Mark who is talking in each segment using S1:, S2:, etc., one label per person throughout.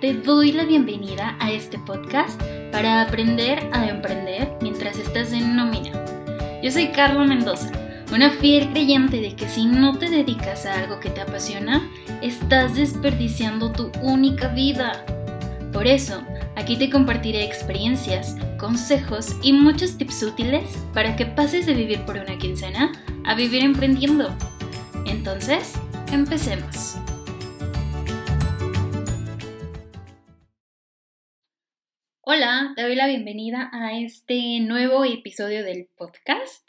S1: te doy la bienvenida a este podcast para aprender a emprender mientras estás en nómina. Yo soy Carla Mendoza, una fiel creyente de que si no te dedicas a algo que te apasiona, estás desperdiciando tu única vida. Por eso, aquí te compartiré experiencias, consejos y muchos tips útiles para que pases de vivir por una quincena a vivir emprendiendo. Entonces, empecemos. Te doy la bienvenida a este nuevo episodio del podcast.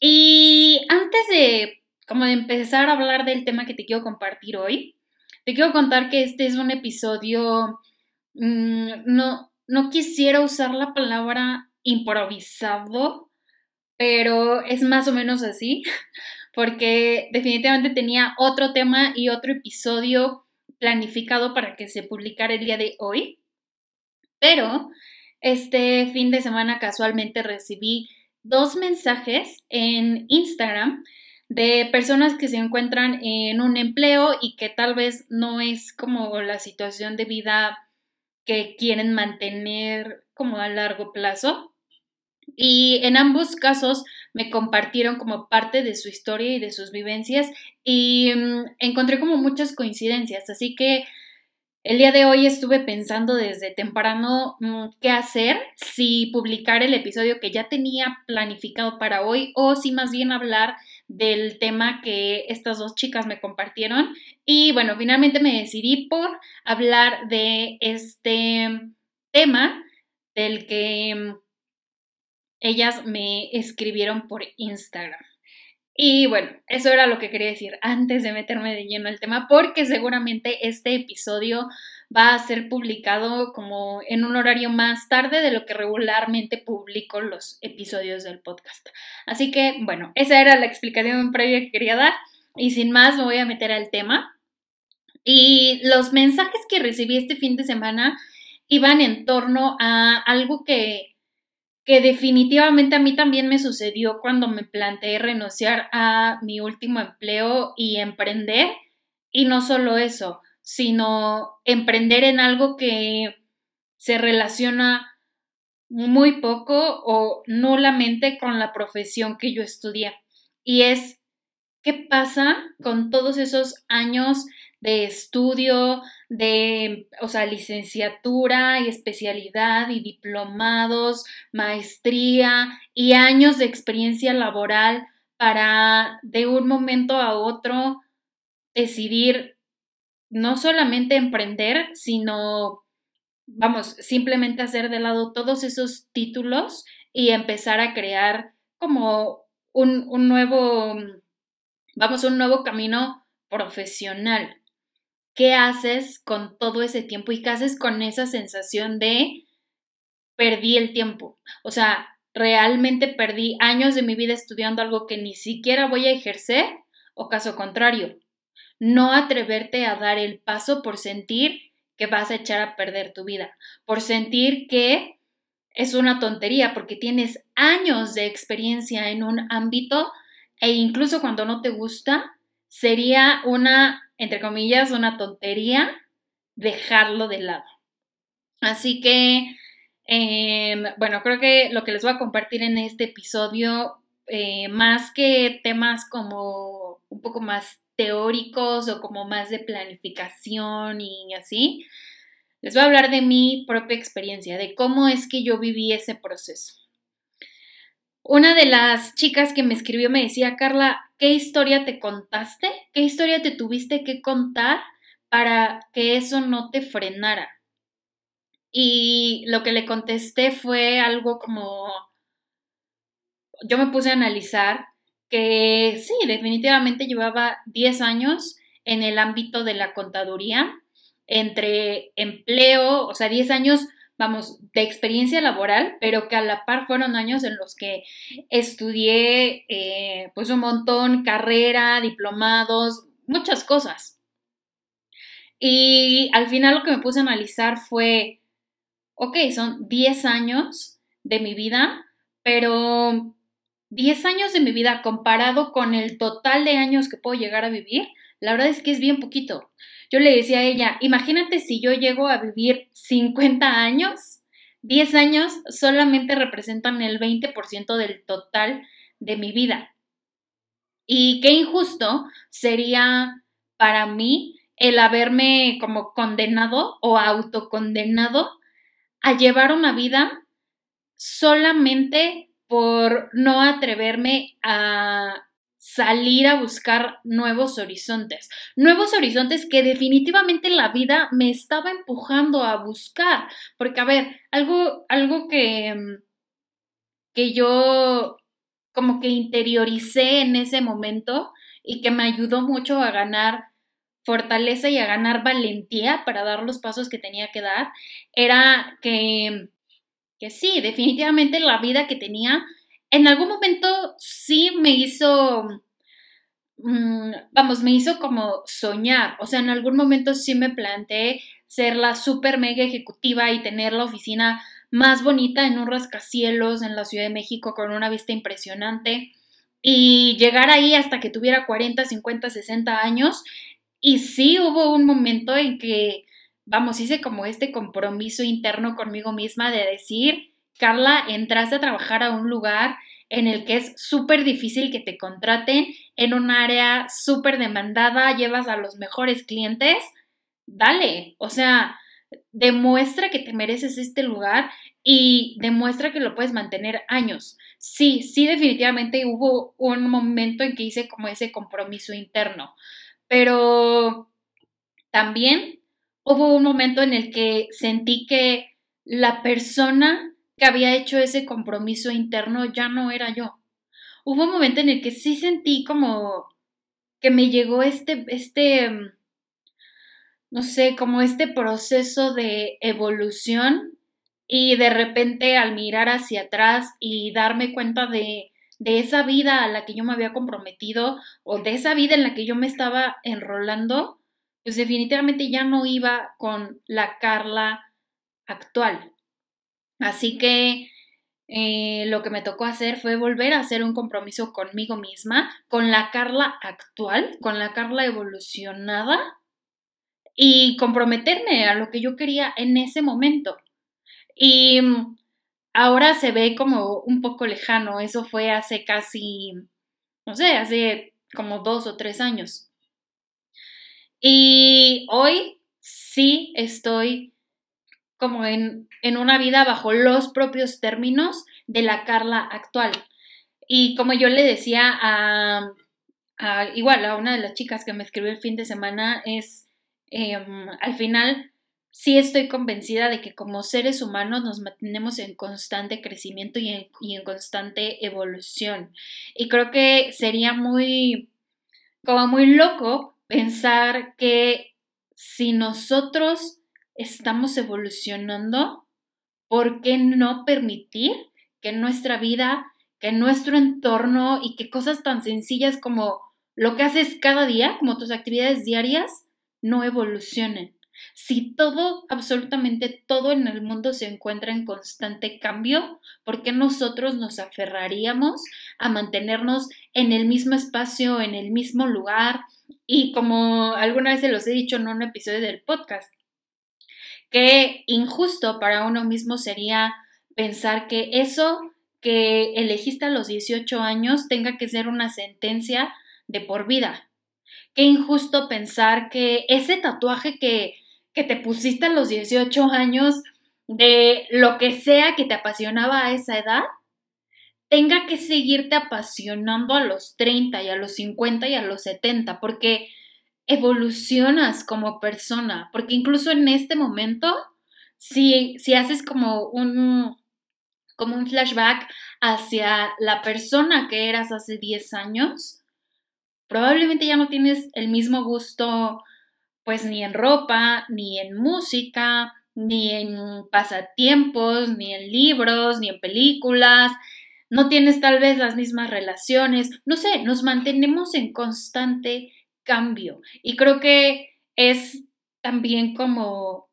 S1: Y antes de como de empezar a hablar del tema que te quiero compartir hoy, te quiero contar que este es un episodio mm, no no quisiera usar la palabra improvisado, pero es más o menos así, porque definitivamente tenía otro tema y otro episodio planificado para que se publicara el día de hoy. Pero este fin de semana casualmente recibí dos mensajes en Instagram de personas que se encuentran en un empleo y que tal vez no es como la situación de vida que quieren mantener como a largo plazo. Y en ambos casos me compartieron como parte de su historia y de sus vivencias y mm, encontré como muchas coincidencias. Así que el día de hoy estuve pensando desde temprano mm, qué hacer, si publicar el episodio que ya tenía planificado para hoy o si más bien hablar del tema que estas dos chicas me compartieron. Y bueno, finalmente me decidí por hablar de este tema del que mm, ellas me escribieron por Instagram. Y bueno, eso era lo que quería decir antes de meterme de lleno al tema, porque seguramente este episodio va a ser publicado como en un horario más tarde de lo que regularmente publico los episodios del podcast. Así que, bueno, esa era la explicación previa que quería dar y sin más me voy a meter al tema. Y los mensajes que recibí este fin de semana iban en torno a algo que que definitivamente a mí también me sucedió cuando me planteé renunciar a mi último empleo y emprender. Y no solo eso, sino emprender en algo que se relaciona muy poco o nulamente con la profesión que yo estudié. Y es, ¿qué pasa con todos esos años de estudio, de, o sea, licenciatura y especialidad y diplomados, maestría y años de experiencia laboral para de un momento a otro decidir no solamente emprender, sino, vamos, simplemente hacer de lado todos esos títulos y empezar a crear como un, un nuevo, vamos, un nuevo camino profesional. ¿Qué haces con todo ese tiempo y qué haces con esa sensación de perdí el tiempo? O sea, realmente perdí años de mi vida estudiando algo que ni siquiera voy a ejercer o caso contrario, no atreverte a dar el paso por sentir que vas a echar a perder tu vida, por sentir que es una tontería porque tienes años de experiencia en un ámbito e incluso cuando no te gusta, sería una entre comillas, una tontería dejarlo de lado. Así que, em, bueno, creo que lo que les voy a compartir en este episodio, eh, más que temas como un poco más teóricos o como más de planificación y así, les voy a hablar de mi propia experiencia, de cómo es que yo viví ese proceso. Una de las chicas que me escribió me decía, Carla, ¿qué historia te contaste? ¿Qué historia te tuviste que contar para que eso no te frenara? Y lo que le contesté fue algo como, yo me puse a analizar que sí, definitivamente llevaba 10 años en el ámbito de la contaduría, entre empleo, o sea, 10 años vamos, de experiencia laboral, pero que a la par fueron años en los que estudié eh, pues un montón, carrera, diplomados, muchas cosas. Y al final lo que me puse a analizar fue, ok, son 10 años de mi vida, pero 10 años de mi vida comparado con el total de años que puedo llegar a vivir, la verdad es que es bien poquito. yo le decía a ella, imagínate si yo llego a vivir 50 años, 10 años solamente representan el 20% del total de mi vida. Y qué injusto sería para mí el haberme como condenado o autocondenado a llevar una vida solamente por no atreverme a salir a buscar nuevos horizontes, nuevos horizontes que definitivamente la vida me estaba empujando a buscar, porque a ver, algo, algo que, que yo como que interioricé en ese momento y que me ayudó mucho a ganar fortaleza y a ganar valentía para dar los pasos que tenía que dar, era que, que sí, definitivamente la vida que tenía en algún momento sí me hizo, mm, vamos, me hizo como soñar. O sea, en algún momento sí me planteé ser la super mega ejecutiva y tener la oficina más bonita en un rascacielos en la Ciudad de México con una vista impresionante y llegar ahí hasta que tuviera 40, 50, 60 años. Y sí hubo un momento en que, vamos, hice como este compromiso interno conmigo misma de decir, Carla, entraste a trabajar a un lugar en el que es súper difícil que te contraten, en un área súper demandada, llevas a los mejores clientes, dale, o sea, demuestra que te mereces este lugar y demuestra que lo puedes mantener años. Sí, sí, definitivamente hubo un momento en que hice como ese compromiso interno, pero también hubo un momento en el que sentí que la persona que había hecho ese compromiso interno ya no era yo. Hubo un momento en el que sí sentí como que me llegó este, este, no sé, como este proceso de evolución y de repente al mirar hacia atrás y darme cuenta de, de esa vida a la que yo me había comprometido o de esa vida en la que yo me estaba enrolando, pues definitivamente ya no iba con la Carla actual. Así que eh, lo que me tocó hacer fue volver a hacer un compromiso conmigo misma, con la Carla actual, con la Carla evolucionada y comprometerme a lo que yo quería en ese momento. Y mm, ahora se ve como un poco lejano, eso fue hace casi, no sé, hace como dos o tres años. Y hoy sí estoy como en, una vida bajo los propios términos de la Carla actual. Y como yo le decía a, igual a una de las chicas que me escribió el fin de semana, es em, al final sí estoy convencida de que como seres humanos nos mantenemos en constante crecimiento y en, y en constante evolución. Y creo que sería muy, como muy loco pensar que si nosotros estamos evolucionando, ¿por qué no permitir que nuestra vida, que nuestro entorno y que cosas tan sencillas como lo que haces cada día, como tus actividades diarias, no evolucionen? Si todo, absolutamente todo en el mundo se encuentra en constante cambio, ¿por qué nosotros nos aferraríamos a mantenernos en el mismo espacio, en el mismo lugar? Y como alguna vez se los he dicho en un episodio del podcast, Qué injusto para uno mismo sería pensar que eso que elegiste a los 18 años tenga que ser una sentencia de por vida. Qué injusto pensar que ese tatuaje que, que te pusiste a los 18 años de lo que sea que te apasionaba a esa edad, tenga que seguirte apasionando a los 30 y a los 50 y a los 70, porque evolucionas como persona, porque incluso en este momento, si, si haces como un, como un flashback hacia la persona que eras hace 10 años, probablemente ya no tienes el mismo gusto, pues ni en ropa, ni en música, ni en pasatiempos, ni en libros, ni en películas, no tienes tal vez las mismas relaciones, no sé, nos mantenemos en constante cambio. Y creo que es también como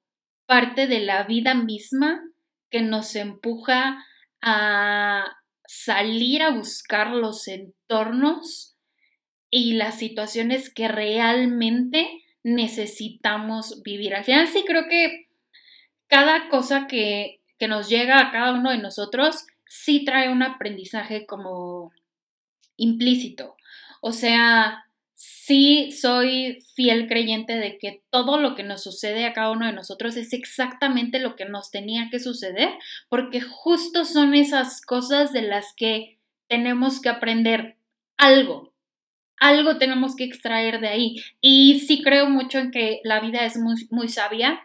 S1: parte de la vida misma que nos empuja a salir a buscar los entornos y las situaciones que realmente necesitamos vivir. Al final sí creo que cada cosa que, que nos llega a cada uno de nosotros sí trae un aprendizaje como implícito. O sea, sí soy fiel creyente de que todo lo que nos sucede a cada uno de nosotros es exactamente lo que nos tenía que suceder, porque justo son esas cosas de las que tenemos que aprender algo. Algo tenemos que extraer de ahí. Y sí creo mucho en que la vida es muy, muy sabia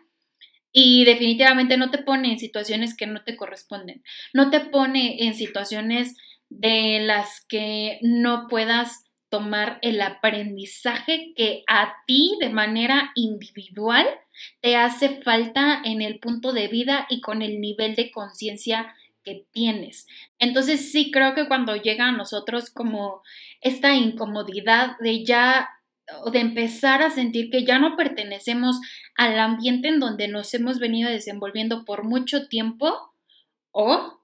S1: y definitivamente no te pone en situaciones que no te corresponden. No te pone en situaciones de las que no puedas tomar el aprendizaje que a ti de manera individual te hace falta en el punto de vida y con el nivel de conciencia que tienes. Entonces sí creo que cuando llega a nosotros como esta incomodidad de ya o de empezar a sentir que ya no pertenecemos al ambiente en donde nos hemos venido desenvolviendo por mucho tiempo o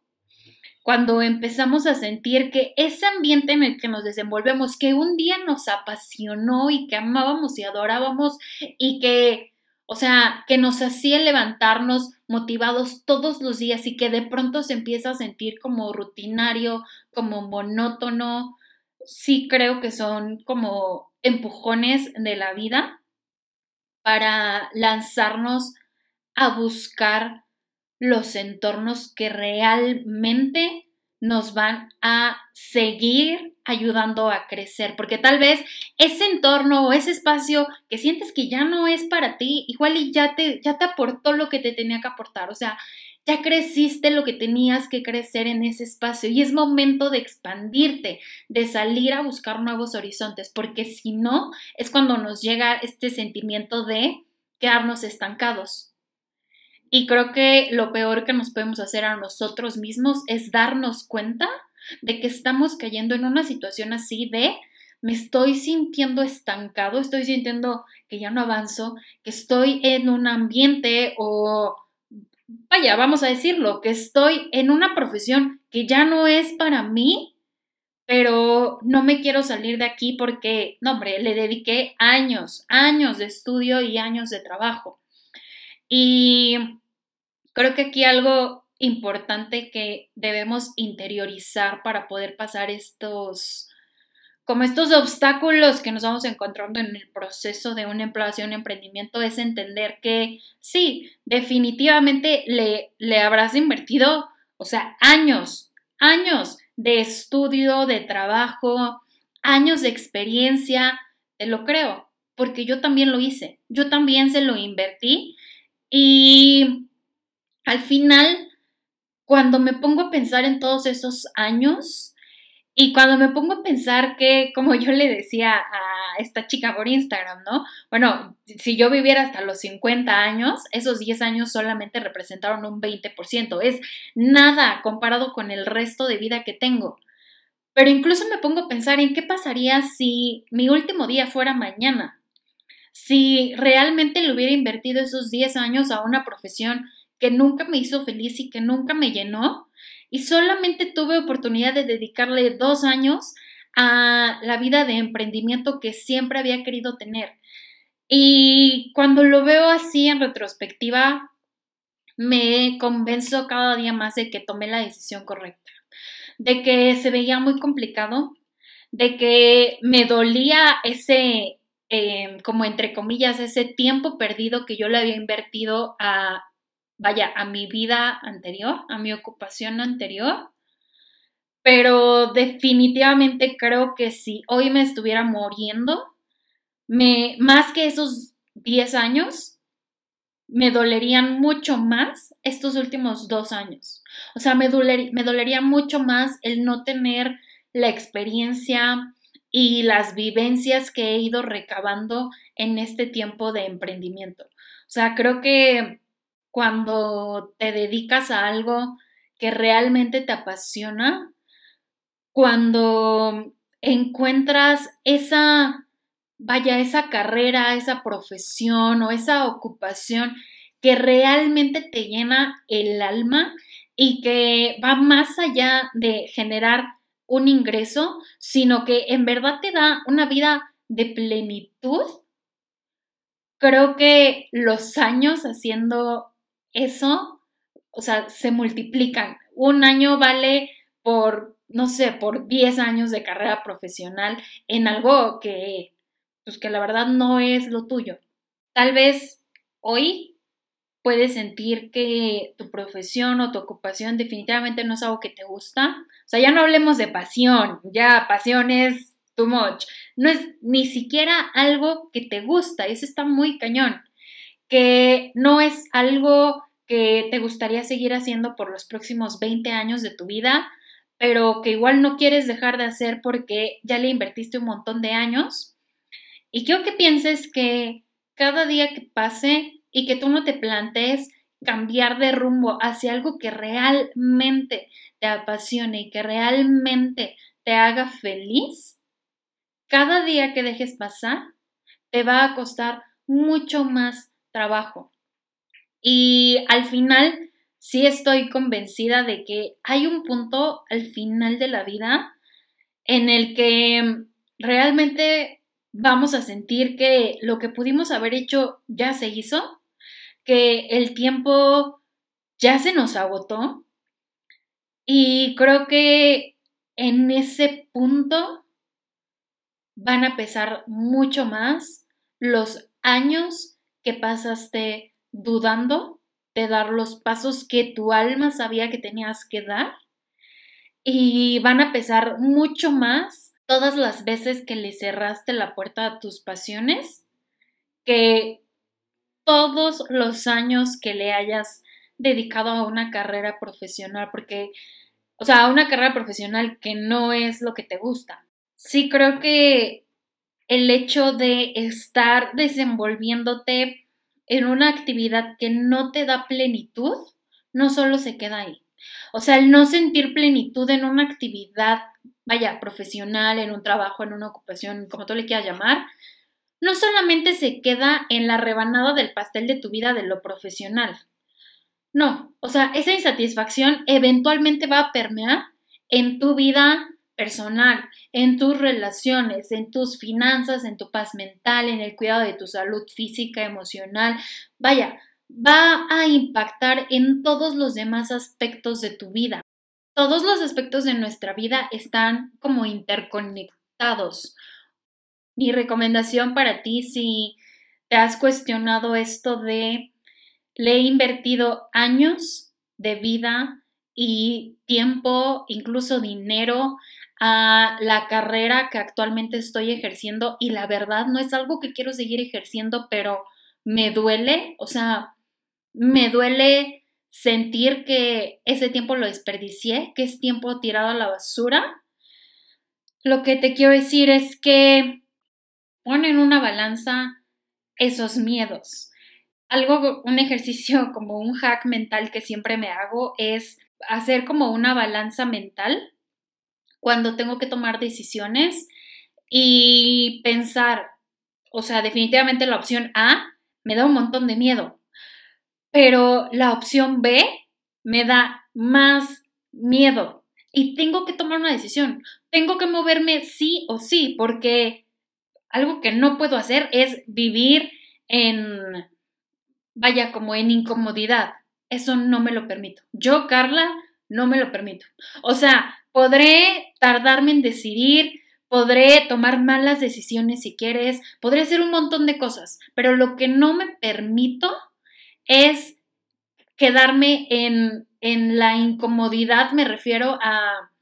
S1: cuando empezamos a sentir que ese ambiente en el que nos desenvolvemos, que un día nos apasionó y que amábamos y adorábamos y que, o sea, que nos hacía levantarnos motivados todos los días y que de pronto se empieza a sentir como rutinario, como monótono, sí creo que son como empujones de la vida para lanzarnos a buscar los entornos que realmente nos van a seguir ayudando a crecer, porque tal vez ese entorno o ese espacio que sientes que ya no es para ti, igual y ya te, ya te aportó lo que te tenía que aportar, o sea, ya creciste lo que tenías que crecer en ese espacio y es momento de expandirte, de salir a buscar nuevos horizontes, porque si no, es cuando nos llega este sentimiento de quedarnos estancados. Y creo que lo peor que nos podemos hacer a nosotros mismos es darnos cuenta de que estamos cayendo en una situación así de me estoy sintiendo estancado, estoy sintiendo que ya no avanzo, que estoy en un ambiente o, vaya, vamos a decirlo, que estoy en una profesión que ya no es para mí, pero no me quiero salir de aquí porque, no, hombre, le dediqué años, años de estudio y años de trabajo. Y Creo que aquí algo importante que debemos interiorizar para poder pasar estos, como estos obstáculos que nos vamos encontrando en el proceso de una empleación, un emprendimiento, es entender que sí, definitivamente le, le habrás invertido, o sea, años, años de estudio, de trabajo, años de experiencia, te lo creo, porque yo también lo hice, yo también se lo invertí y al final, cuando me pongo a pensar en todos esos años y cuando me pongo a pensar que, como yo le decía a esta chica por Instagram, ¿no? Bueno, si yo viviera hasta los 50 años, esos 10 años solamente representaron un 20%. Es nada comparado con el resto de vida que tengo. Pero incluso me pongo a pensar en qué pasaría si mi último día fuera mañana. Si realmente le hubiera invertido esos 10 años a una profesión que nunca me hizo feliz y que nunca me llenó. Y solamente tuve oportunidad de dedicarle dos años a la vida de emprendimiento que siempre había querido tener. Y cuando lo veo así en retrospectiva, me convenzo cada día más de que tomé la decisión correcta, de que se veía muy complicado, de que me dolía ese, eh, como entre comillas, ese tiempo perdido que yo le había invertido a vaya, a mi vida anterior, a mi ocupación anterior. Pero definitivamente creo que si hoy me estuviera muriendo, me, más que esos 10 años, me dolerían mucho más estos últimos dos años. O sea, me, me dolería mucho más el no tener la experiencia y las vivencias que he ido recabando en este tiempo de emprendimiento. O sea, creo que cuando te dedicas a algo que realmente te apasiona, cuando encuentras esa, vaya, esa carrera, esa profesión o esa ocupación que realmente te llena el alma y que va más allá de generar un ingreso, sino que en verdad te da una vida de plenitud, creo que los años haciendo eso, o sea, se multiplican. Un año vale por, no sé, por 10 años de carrera profesional en algo que, pues que la verdad no es lo tuyo. Tal vez hoy puedes sentir que tu profesión o tu ocupación definitivamente no es algo que te gusta. O sea, ya no hablemos de pasión, ya pasión es too much. No es ni siquiera algo que te gusta, eso está muy cañón. Que no es algo que te gustaría seguir haciendo por los próximos 20 años de tu vida, pero que igual no quieres dejar de hacer porque ya le invertiste un montón de años. Y quiero que pienses que cada día que pase y que tú no te plantees cambiar de rumbo hacia algo que realmente te apasione y que realmente te haga feliz, cada día que dejes pasar te va a costar mucho más trabajo. Y al final, sí estoy convencida de que hay un punto al final de la vida en el que realmente vamos a sentir que lo que pudimos haber hecho ya se hizo que el tiempo ya se nos agotó y creo que en ese punto van a pesar mucho más los años que pasaste dudando de dar los pasos que tu alma sabía que tenías que dar y van a pesar mucho más todas las veces que le cerraste la puerta a tus pasiones que todos los años que le hayas dedicado a una carrera profesional, porque, o sea, a una carrera profesional que no es lo que te gusta. Sí creo que el hecho de estar desenvolviéndote en una actividad que no te da plenitud, no solo se queda ahí. O sea, el no sentir plenitud en una actividad, vaya, profesional, en un trabajo, en una ocupación, como tú le quieras llamar, no solamente se queda en la rebanada del pastel de tu vida de lo profesional. No, o sea, esa insatisfacción eventualmente va a permear en tu vida personal, en tus relaciones, en tus finanzas, en tu paz mental, en el cuidado de tu salud física, emocional. Vaya, va a impactar en todos los demás aspectos de tu vida. Todos los aspectos de nuestra vida están como interconectados. Mi recomendación para ti, si te has cuestionado esto de le he invertido años de vida y tiempo, incluso dinero, a la carrera que actualmente estoy ejerciendo y la verdad no es algo que quiero seguir ejerciendo, pero me duele, o sea, me duele sentir que ese tiempo lo desperdicié, que es tiempo tirado a la basura. Lo que te quiero decir es que pon en una balanza esos miedos. Algo, un ejercicio como un hack mental que siempre me hago es hacer como una balanza mental cuando tengo que tomar decisiones y pensar, o sea, definitivamente la opción A me da un montón de miedo, pero la opción B me da más miedo y tengo que tomar una decisión. Tengo que moverme sí o sí, porque algo que no puedo hacer es vivir en, vaya, como en incomodidad. Eso no me lo permito. Yo, Carla, no me lo permito. O sea, podré tardarme en decidir, podré tomar malas decisiones si quieres, podré hacer un montón de cosas, pero lo que no me permito es quedarme en, en la incomodidad, me refiero a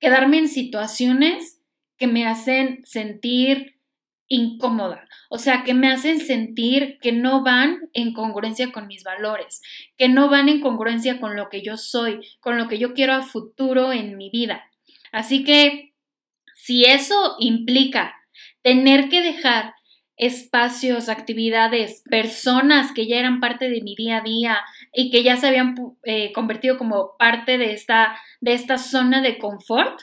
S1: quedarme en situaciones que me hacen sentir incómoda, o sea, que me hacen sentir que no van en congruencia con mis valores, que no van en congruencia con lo que yo soy, con lo que yo quiero a futuro en mi vida. Así que si eso implica tener que dejar espacios, actividades, personas que ya eran parte de mi día a día y que ya se habían eh, convertido como parte de esta, de esta zona de confort,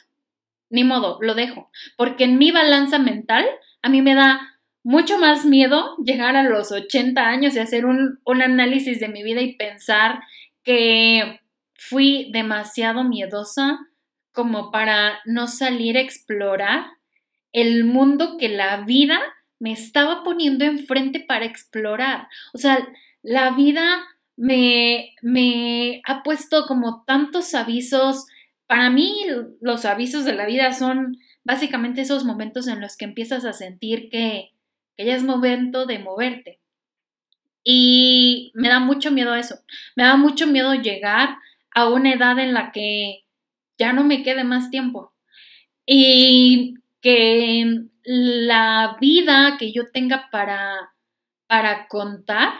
S1: ni modo, lo dejo, porque en mi balanza mental a mí me da mucho más miedo llegar a los 80 años y hacer un, análisis de mi vida y pensar que fui demasiado miedosa como para no salir a explorar el mundo que la vida me estaba poniendo enfrente para explorar. O sea, la vida me, ha puesto como tantos avisos. Para mí los avisos de la vida son básicamente esos momentos en los que empiezas a sentir que, ya es momento de moverte. Y me da mucho miedo eso. Me da mucho miedo llegar a una edad en la que ya no me quede más tiempo. Y que la vida que yo tenga para, para contar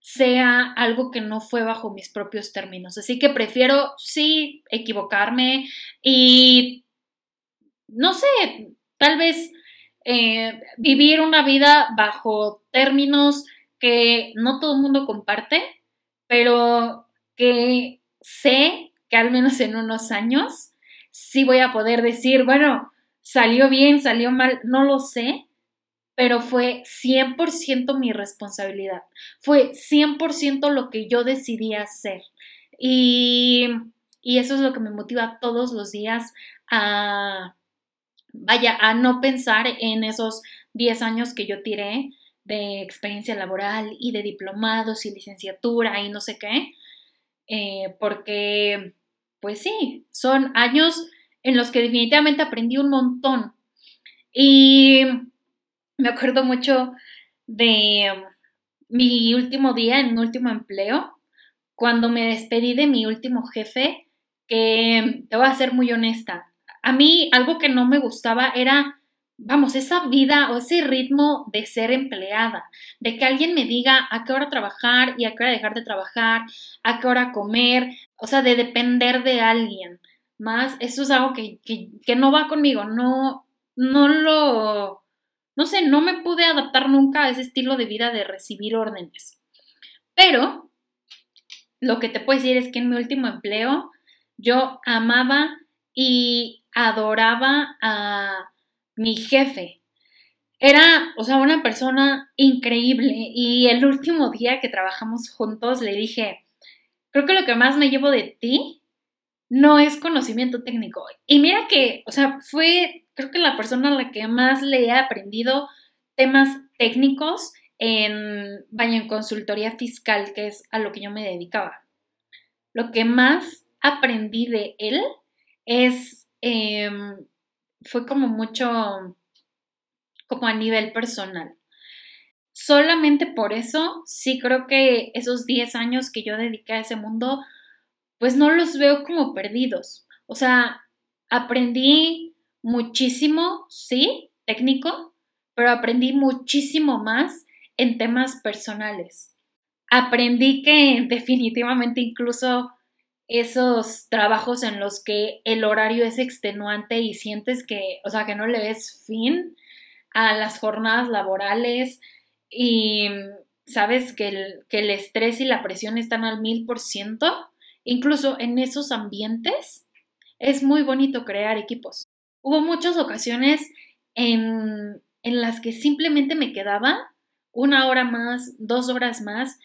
S1: sea algo que no fue bajo mis propios términos. Así que prefiero, sí, equivocarme y, no sé, tal vez eh, vivir una vida bajo términos que no todo el mundo comparte, pero que sé que al menos en unos años sí voy a poder decir, bueno, salió bien, salió mal, no lo sé, pero fue 100% mi responsabilidad. Fue 100% lo que yo decidí hacer. Y, y eso es lo que me motiva todos los días a, vaya, a no pensar en esos 10 años que yo tiré de experiencia laboral y de diplomados y licenciatura y no sé qué, eh, porque, pues sí, son años en los que definitivamente aprendí un montón. Y me acuerdo mucho de mi último día en mi último empleo, cuando me despedí de mi último jefe, que te voy a ser muy honesta. A mí algo que no me gustaba era, vamos, esa vida o ese ritmo de ser empleada, de que alguien me diga a qué hora trabajar y a qué hora dejar de trabajar, a qué hora comer, o sea, de depender de alguien más, eso es algo que, no va conmigo, no, no lo, no sé, no me pude adaptar nunca a ese estilo de vida de recibir órdenes. Pero lo que te puedo decir es que en mi último empleo yo amaba y adoraba a mi jefe. Era, o sea, una persona increíble y el último día que trabajamos juntos le dije, creo que lo que más me llevo de ti no es conocimiento técnico. Y mira que, o sea, fue, creo que la persona a la que más le he aprendido temas técnicos en, vaya, en consultoría fiscal, que es a lo que yo me dedicaba. Lo que más aprendí de él es, em, fue como mucho, como a nivel personal. Solamente por eso, sí creo que esos 10 años que yo dediqué a ese mundo pues no los veo como perdidos. O sea, aprendí muchísimo, sí, técnico, pero aprendí muchísimo más en temas personales. Aprendí que definitivamente incluso esos trabajos en los que el horario es extenuante y sientes que, o sea, que no le ves fin a las jornadas laborales y sabes que el, que el estrés y la presión están al mil por ciento, Incluso en esos ambientes es muy bonito crear equipos. Hubo muchas ocasiones en, las que simplemente me quedaba una hora más, dos horas más,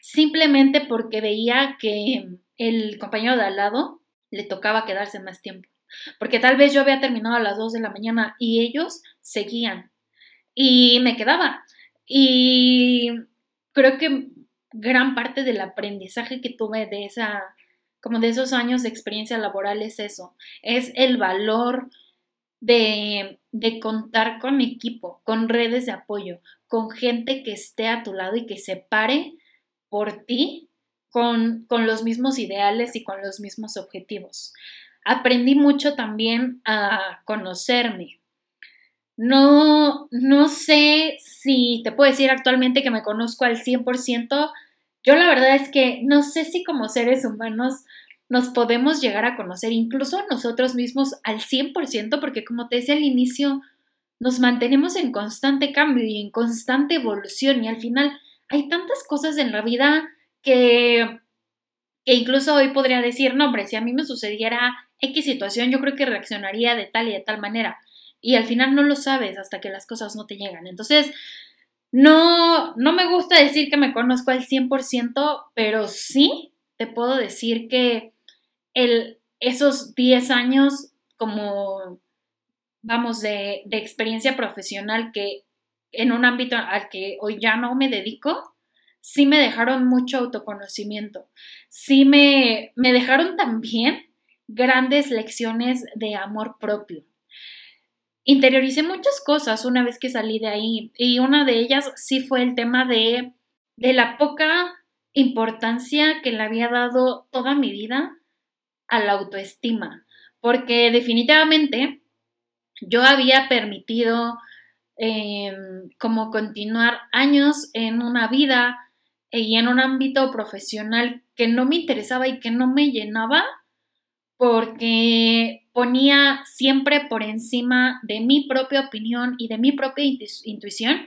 S1: simplemente porque veía que el compañero de al lado le tocaba quedarse más tiempo. Porque tal vez yo había terminado a las dos de la mañana y ellos seguían. Y me quedaba. Y creo que gran parte del aprendizaje que tuve de esa como de esos años de experiencia laboral es eso, es el valor de, contar con equipo, con redes de apoyo, con gente que esté a tu lado y que se pare por ti con, con los mismos ideales y con los mismos objetivos. Aprendí mucho también a conocerme, no, no sé si te puedo decir actualmente que me conozco al 100%, yo la verdad es que no sé si como seres humanos nos podemos llegar a conocer incluso nosotros mismos al 100%, porque como te decía al inicio, nos mantenemos en constante cambio y en constante evolución y al final hay tantas cosas en la vida que, incluso hoy podría decir, no, hombre, si a mí me sucediera X situación, yo creo que reaccionaría de tal y de tal manera. Y al final no lo sabes hasta que las cosas no te llegan. Entonces, no, no me gusta decir que me conozco al 100%, pero sí te puedo decir que el, esos 10 años como, vamos, de, experiencia profesional que, en un ámbito al que hoy ya no me dedico, sí me dejaron mucho autoconocimiento, sí me, me dejaron también grandes lecciones de amor propio. Interioricé muchas cosas una vez que salí de ahí y una de ellas sí fue el tema de, de la poca importancia que le había dado toda mi vida a la autoestima, porque definitivamente yo había permitido em, como continuar años en una vida y en un ámbito profesional que no me interesaba y que no me llenaba porque ponía siempre por encima de mi propia opinión y de mi propia intuición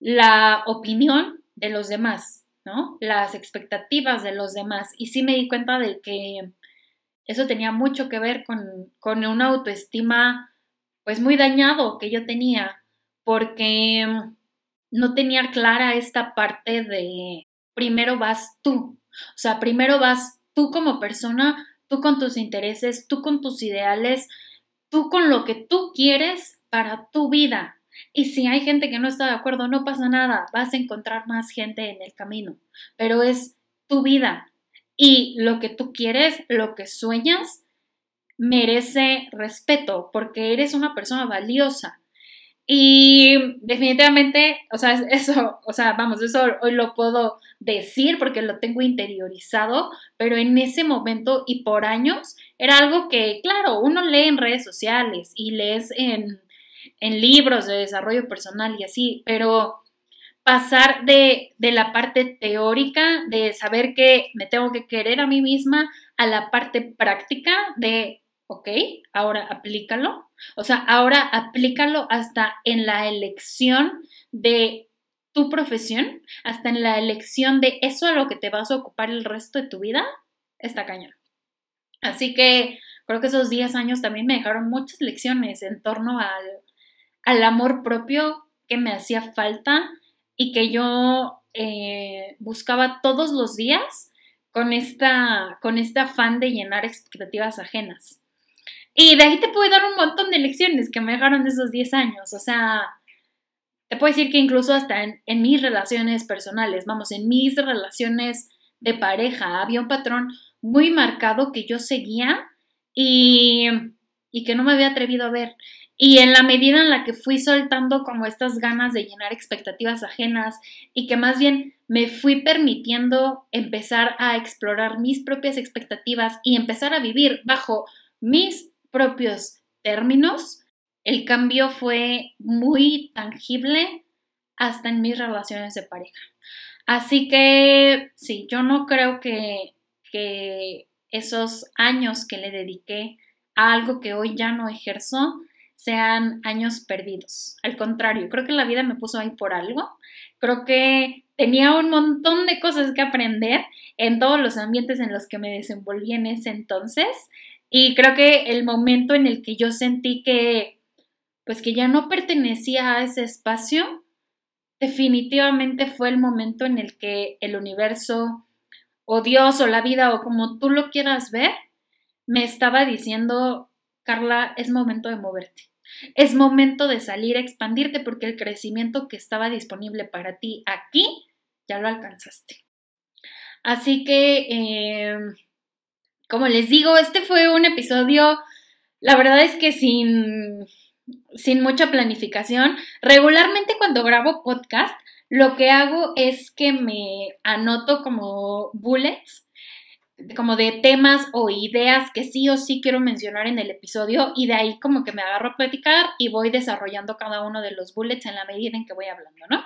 S1: la opinión de los demás, ¿no? Las expectativas de los demás. Y sí me di cuenta de que eso tenía mucho que ver con, con una autoestima pues muy dañado que yo tenía, porque no tenía clara esta parte de primero vas tú, o sea, primero vas tú como persona, tú con tus intereses, tú con tus ideales, tú con lo que tú quieres para tu vida. Y si hay gente que no está de acuerdo, no pasa nada, vas a encontrar más gente en el camino, pero es tu vida. Y lo que tú quieres, lo que sueñas, merece respeto porque eres una persona valiosa. Y definitivamente, o sea, eso, o sea, vamos, eso hoy lo puedo decir porque lo tengo interiorizado, pero en ese momento y por años era algo que, claro, uno lee en redes sociales y lees en, en libros de desarrollo personal y así, pero pasar de, de, la parte teórica, de saber que me tengo que querer a mí misma, a la parte práctica de, ok, ahora aplícalo. O sea, ahora aplícalo hasta en la elección de tu profesión, hasta en la elección de eso a lo que te vas a ocupar el resto de tu vida, está cañón. Así que creo que esos 10 años también me dejaron muchas lecciones en torno al, amor propio que me hacía falta y que yo eh, buscaba todos los días con esta, con este afán de llenar expectativas ajenas. Y de ahí te puedo dar un montón de lecciones que me dejaron esos 10 años. O sea, te puedo decir que incluso hasta en, en, mis relaciones personales, vamos, en mis relaciones de pareja, había un patrón muy marcado que yo seguía y, y que no me había atrevido a ver. Y en la medida en la que fui soltando como estas ganas de llenar expectativas ajenas y que más bien me fui permitiendo empezar a explorar mis propias expectativas y empezar a vivir bajo mis propios términos, el cambio fue muy tangible hasta en mis relaciones de pareja. Así que sí, yo no creo que, que esos años que le dediqué a algo que hoy ya no ejerzo sean años perdidos. Al contrario, creo que la vida me puso ahí por algo. Creo que tenía un montón de cosas que aprender en todos los ambientes en los que me desenvolví en ese entonces y creo que el momento en el que yo sentí que, pues que ya no pertenecía a ese espacio, definitivamente fue el momento en el que el universo o Dios o la vida o como tú lo quieras ver, me estaba diciendo, Carla, es momento de moverte. Es momento de salir a expandirte porque el crecimiento que estaba disponible para ti aquí ya lo alcanzaste. Así que eh, como les digo, este fue un episodio, la verdad es que sin, sin mucha planificación. Regularmente cuando grabo podcast, lo que hago es que me anoto como bullets, como de temas o ideas que sí o sí quiero mencionar en el episodio y de ahí como que me agarro a platicar y voy desarrollando cada uno de los bullets en la medida en que voy hablando, ¿no?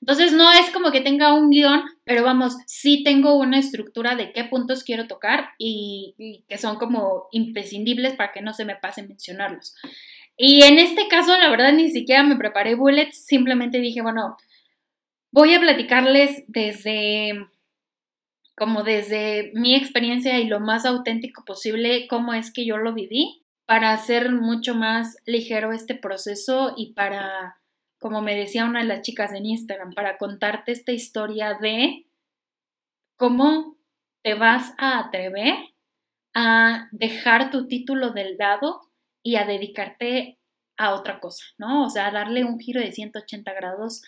S1: Entonces no es como que tenga un guion, pero vamos, sí tengo una estructura de qué puntos quiero tocar y, que son como imprescindibles para que no se me pase mencionarlos. Y en este caso, la verdad, ni siquiera me preparé bullets, simplemente dije, bueno, voy a platicarles desde como desde mi experiencia y lo más auténtico posible, cómo es que yo lo viví, para hacer mucho más ligero este proceso y para como me decía una de las chicas en Instagram, para contarte esta historia de cómo te vas a atrever a dejar tu título del dado y a dedicarte a otra cosa, ¿no? O sea, darle un giro de 180 grados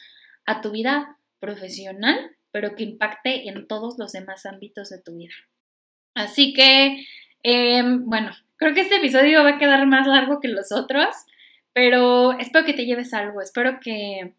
S1: a tu vida profesional, pero que impacte en todos los demás ámbitos de tu vida. Así que, em, bueno, creo que este episodio va a quedar más largo que los otros, pero espero que te lleves algo, espero que,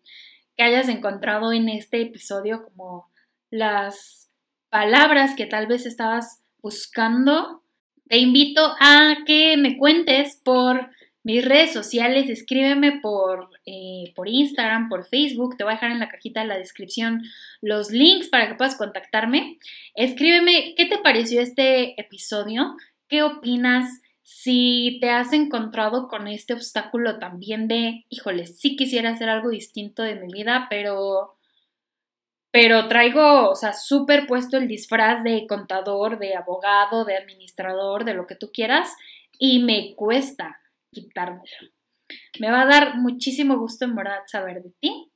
S1: hayas encontrado en este episodio como las palabras que tal vez estabas buscando. Te invito a que me cuentes por mis redes sociales, escríbeme por, eh, por Instagram, por Facebook, te voy a dejar en la cajita de la descripción los links para que puedas contactarme. Escríbeme qué te pareció este episodio, qué opinas, si te has encontrado con este obstáculo también de, híjole, sí quisiera hacer algo distinto de mi vida, pero pero traigo, o sea, súper puesto el disfraz de contador, de abogado, de administrador, de lo que tú quieras, y me cuesta quitármelo. Me va a dar muchísimo gusto en verdad saber de ti.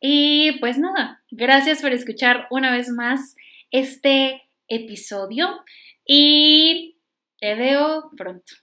S1: Y pues nada, gracias por escuchar una vez más este episodio y te veo pronto.